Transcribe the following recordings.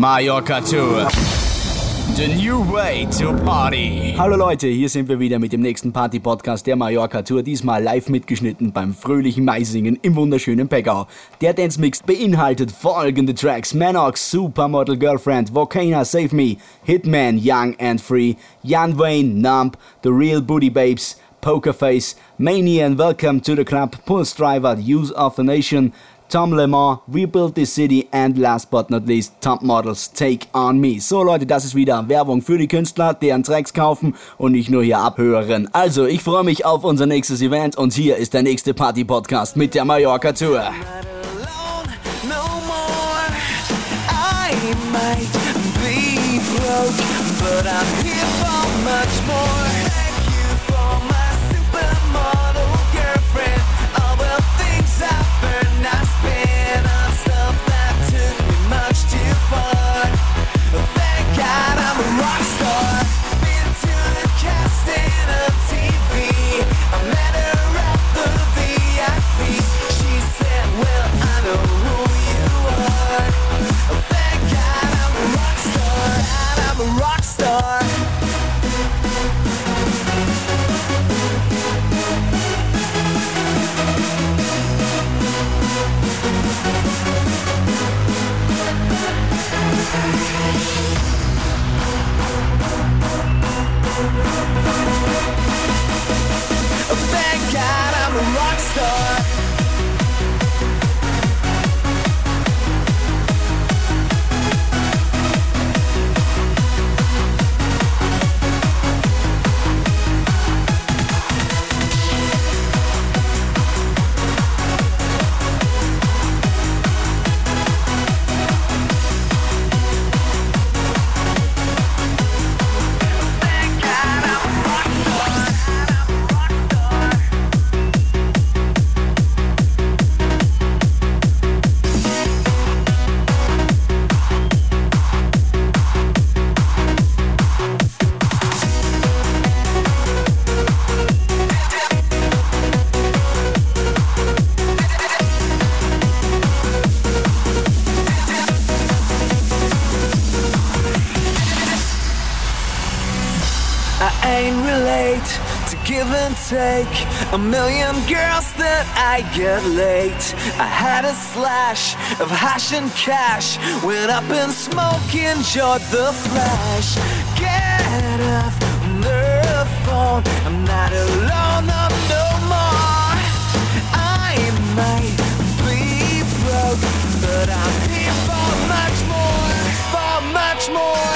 Mallorca Tour. The new way to party. Hallo Leute, hier sind wir wieder mit dem nächsten Party-Podcast der Mallorca Tour. Diesmal live mitgeschnitten beim fröhlichen Maisingen im wunderschönen Pegau. Der Dance Mix beinhaltet folgende Tracks: Manox, Supermodel Girlfriend, Volcano Save Me, Hitman, Young and Free, Jan Wayne, Numb, The Real Booty Babes, Pokerface, Mania and Welcome to the Club, Pulse Driver, Use of the Nation, Tom Lemar, Rebuild the City and last but not least Top Models Take on Me. So Leute, das ist wieder Werbung für die Künstler, deren Tracks kaufen und nicht nur hier abhören. Also, ich freue mich auf unser nächstes Event und hier ist der nächste Party-Podcast mit der Mallorca Tour. I'm here for much more take a million girls that I get late. I had a slash of hash and cash. Went up in smoke, enjoyed the flash. Get off the phone. I'm not alone, I'm no more. I might be broke, but I'm here for much more, for much more.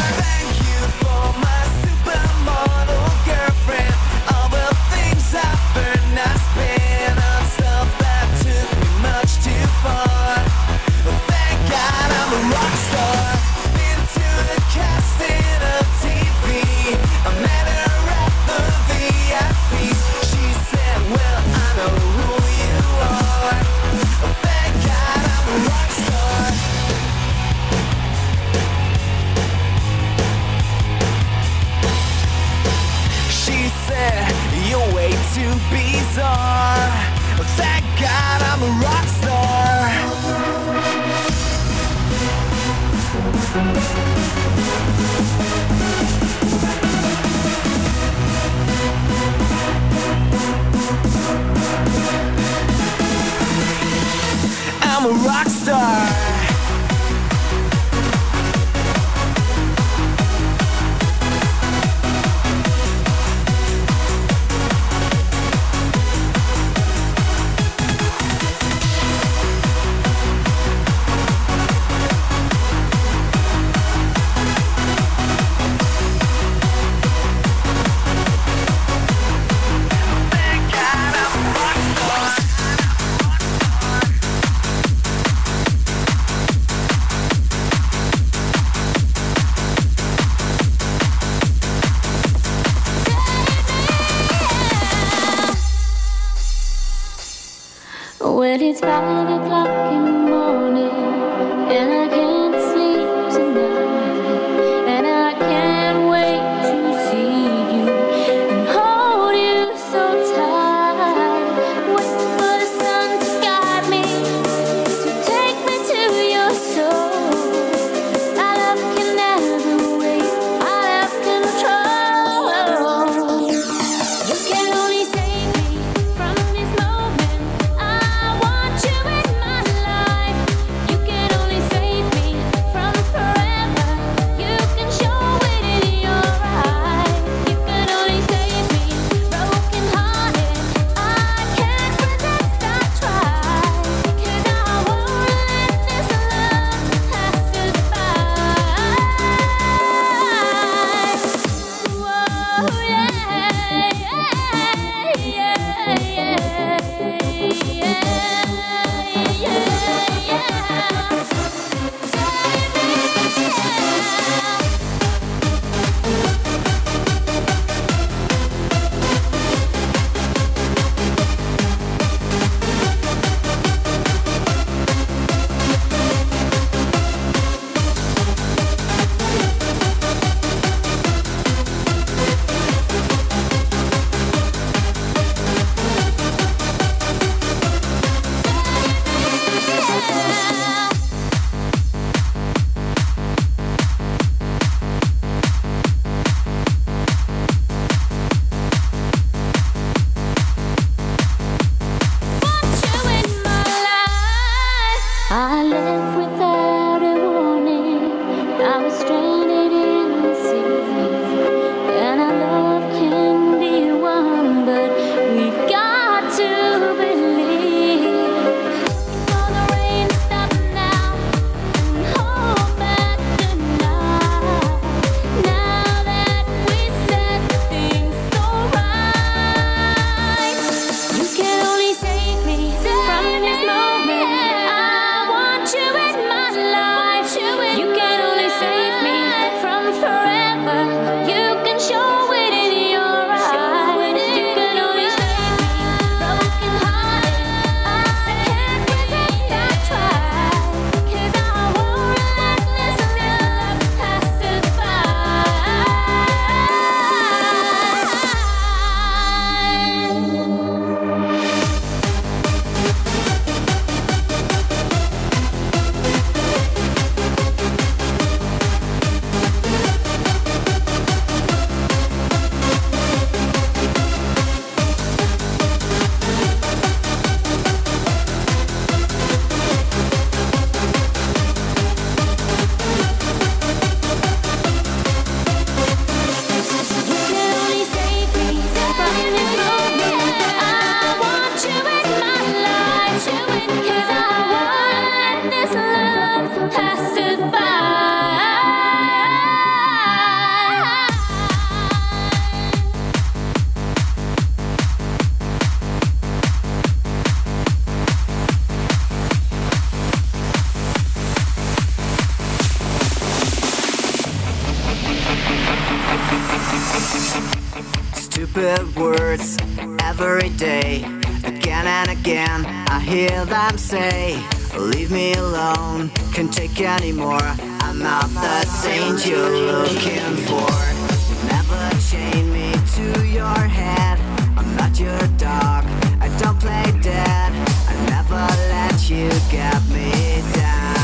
it's five o'clock. Alone, can't take anymore. I'm not the saint you're looking for. Never chain me to your head. I'm not your dog, I don't play dead. I never let you get me down.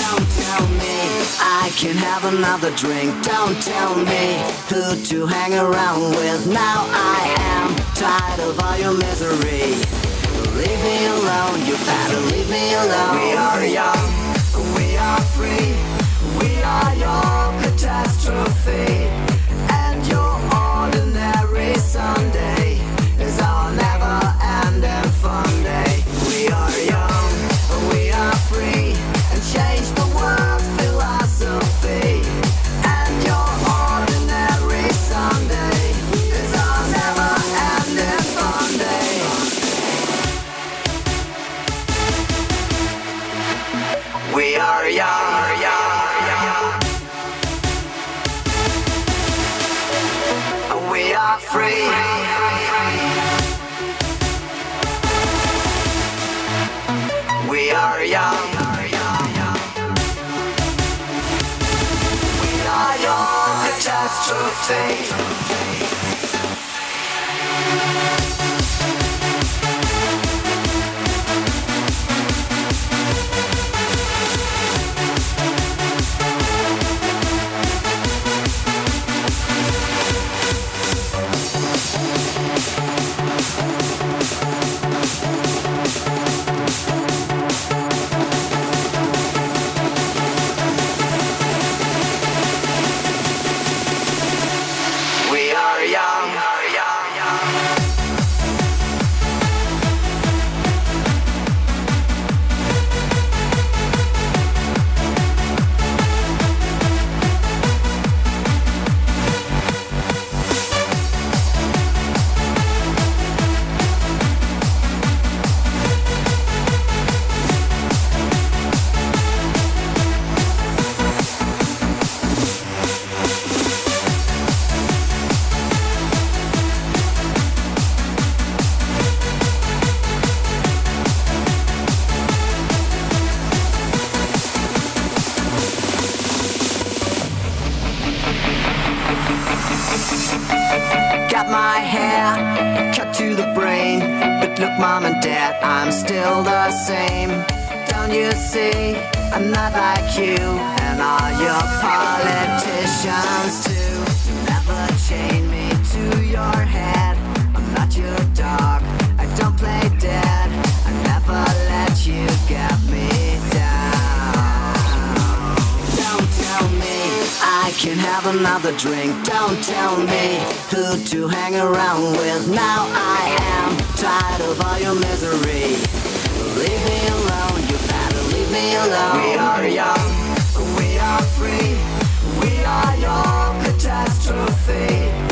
Don't tell me I can have another drink. Don't tell me who to hang around with. Now I am tired of all your misery. Leave me alone, you better leave me alone. We are young, we are free, we are your catastrophe. Another drink. Don't tell me who to hang around with. Now I am tired of all your misery. Leave me alone, you better leave me alone. We are young, we are free, we are your catastrophe.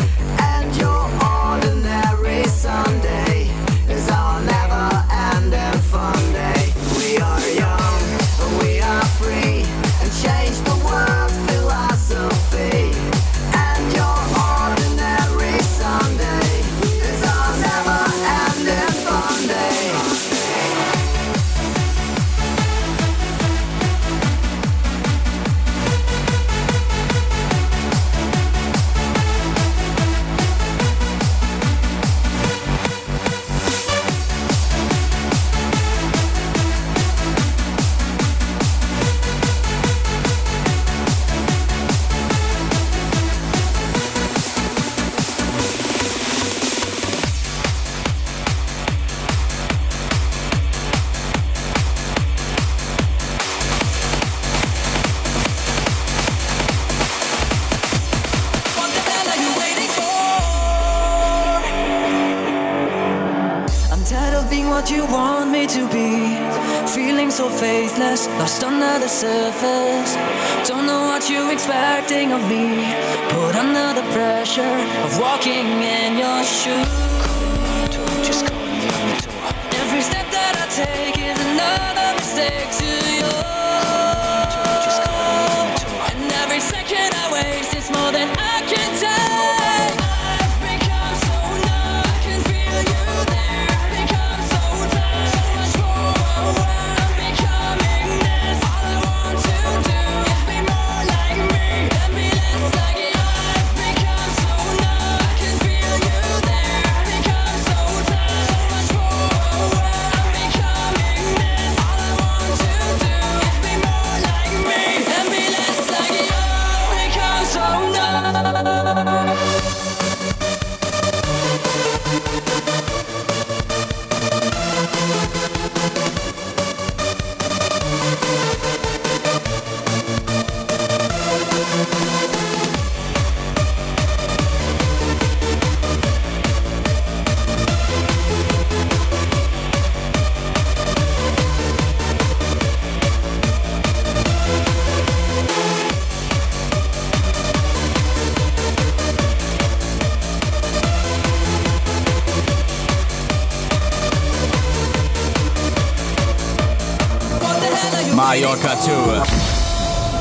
Under the surface. Don't know what you're expecting of me. Put under the pressure of walking in your shoes. Every step that I take is another mistake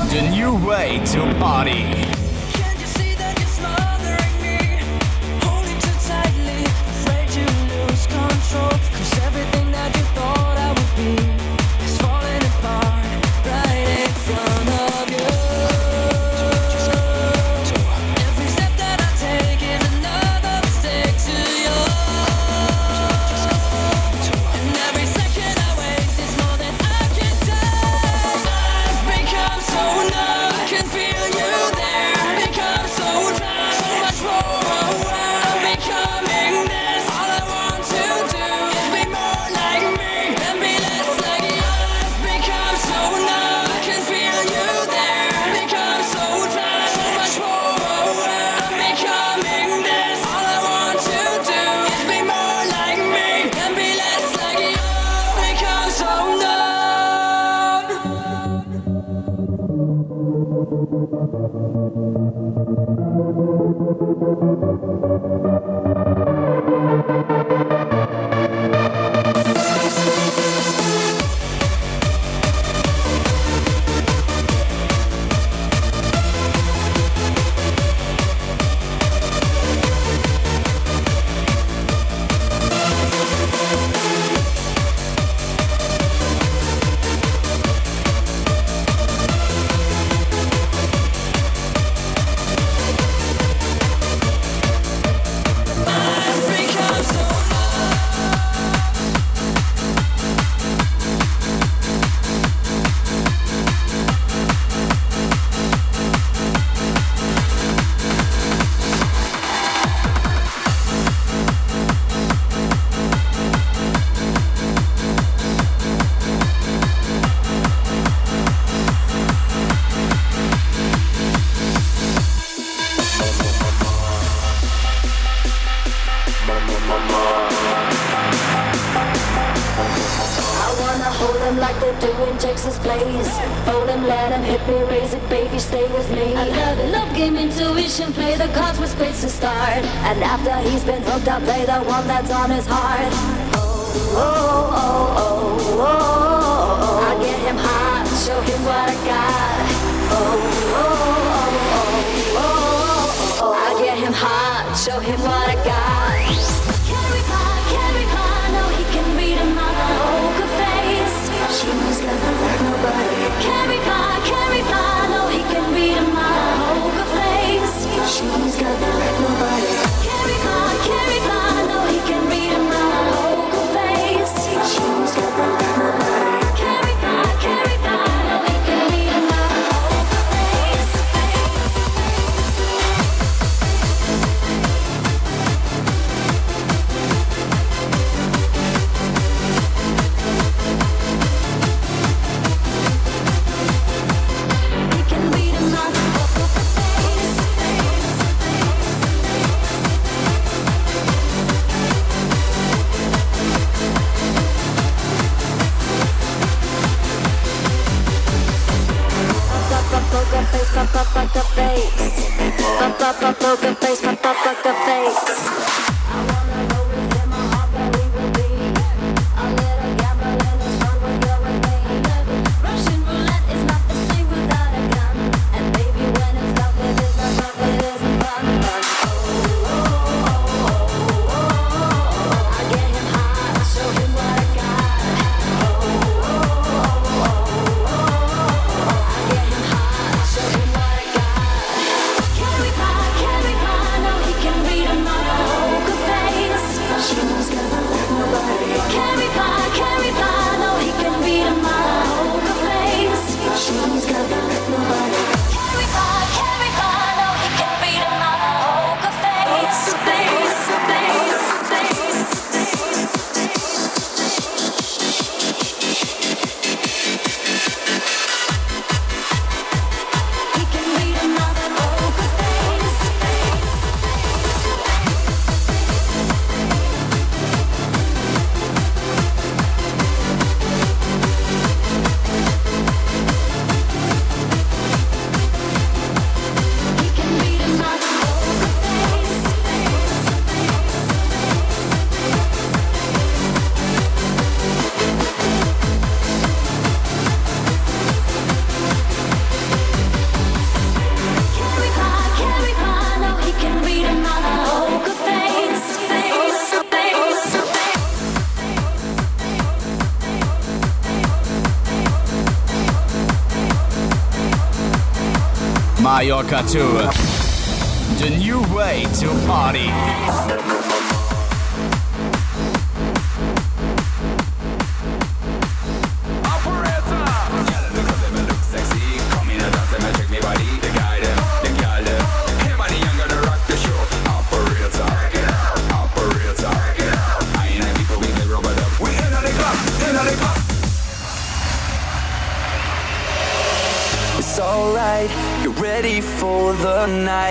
The new way to party. The new way to party.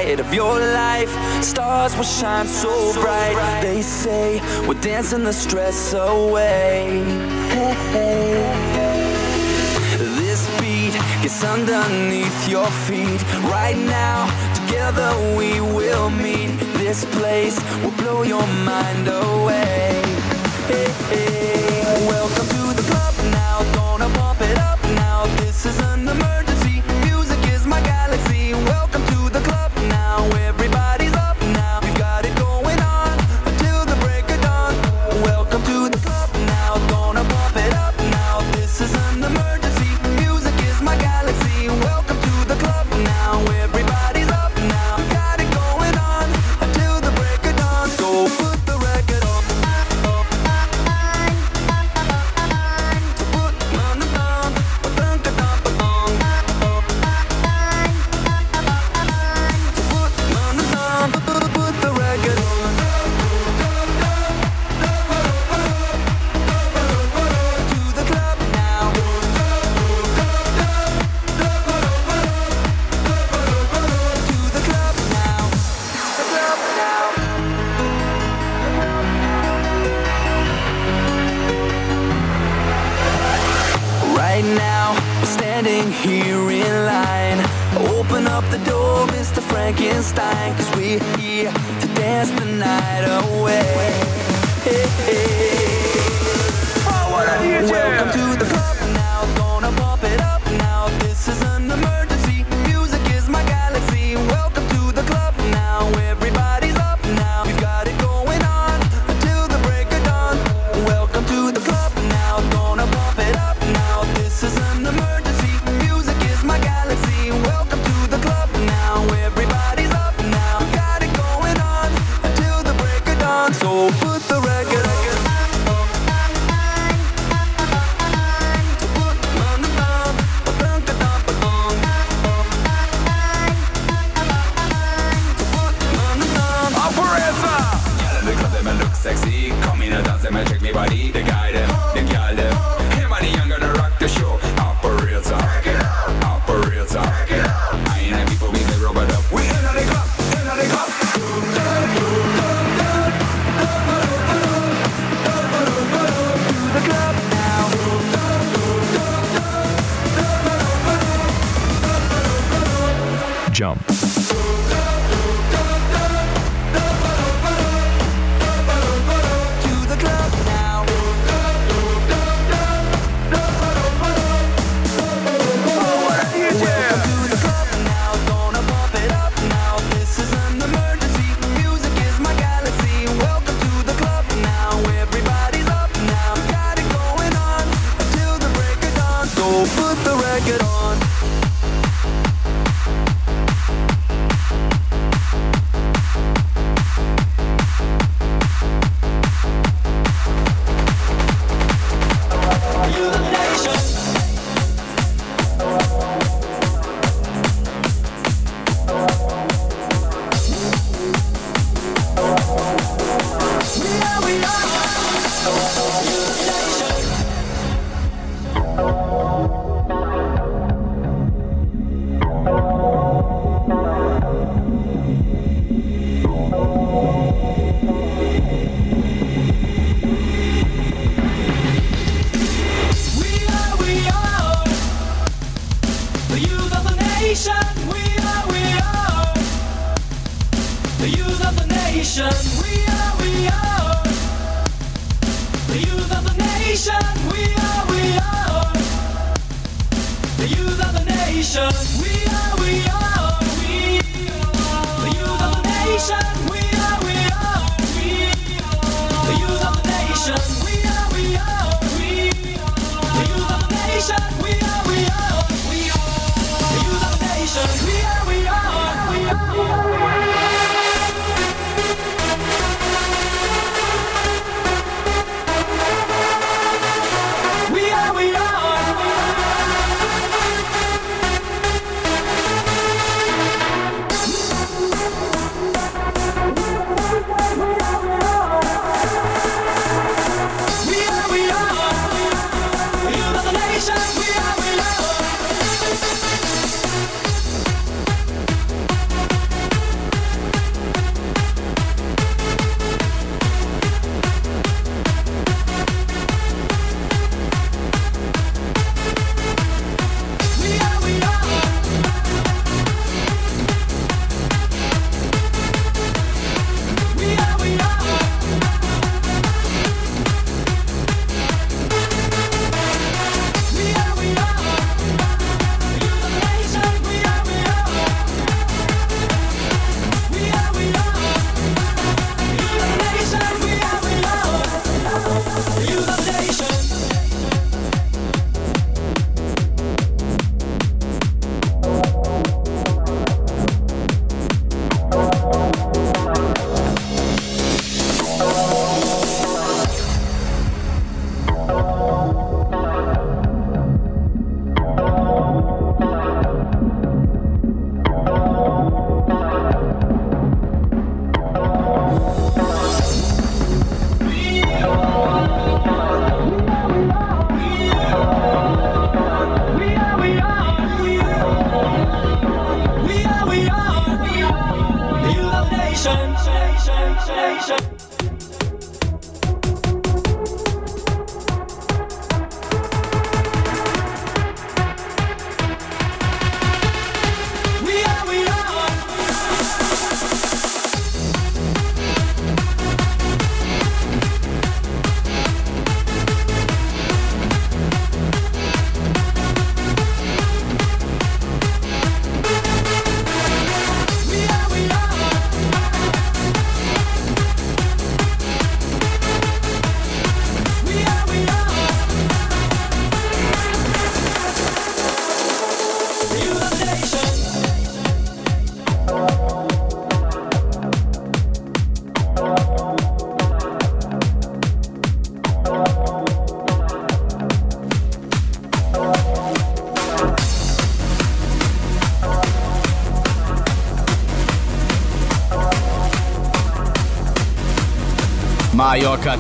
of your life. Stars will shine so bright. They say we're dancing the stress away. Hey, hey. This beat gets underneath your feet. Right now, together we will meet. This place will blow your mind away. Hey, Welcome to the club now, gonna bump it up now. This is an emergency. Frankenstein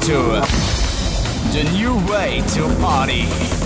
to the new way to party.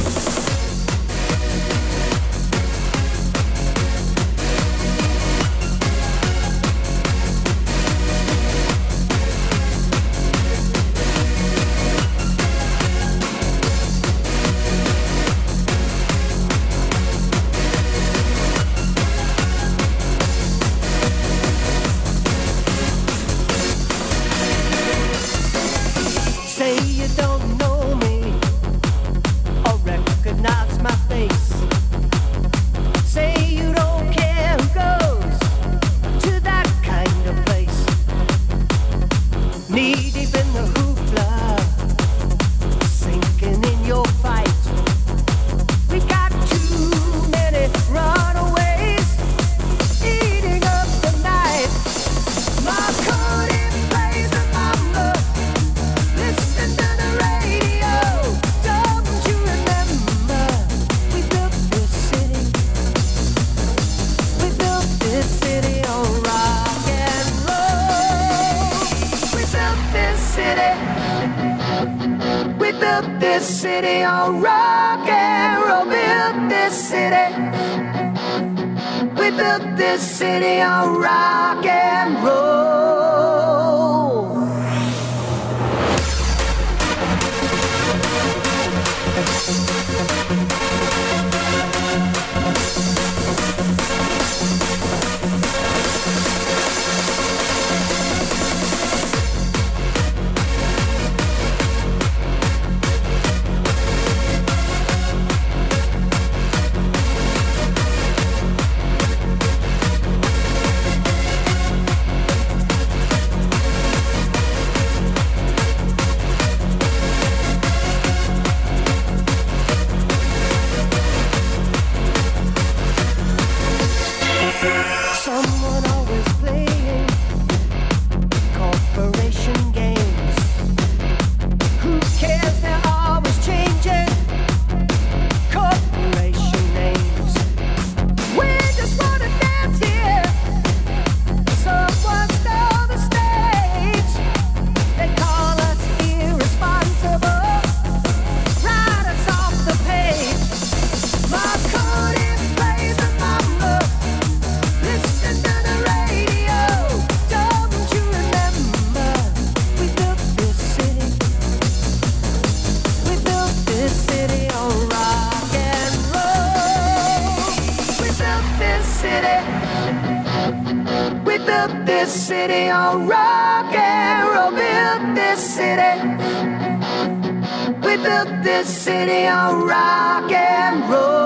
built this city on rock and roll.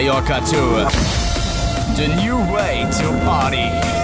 Mallorca Tour. The new way to party.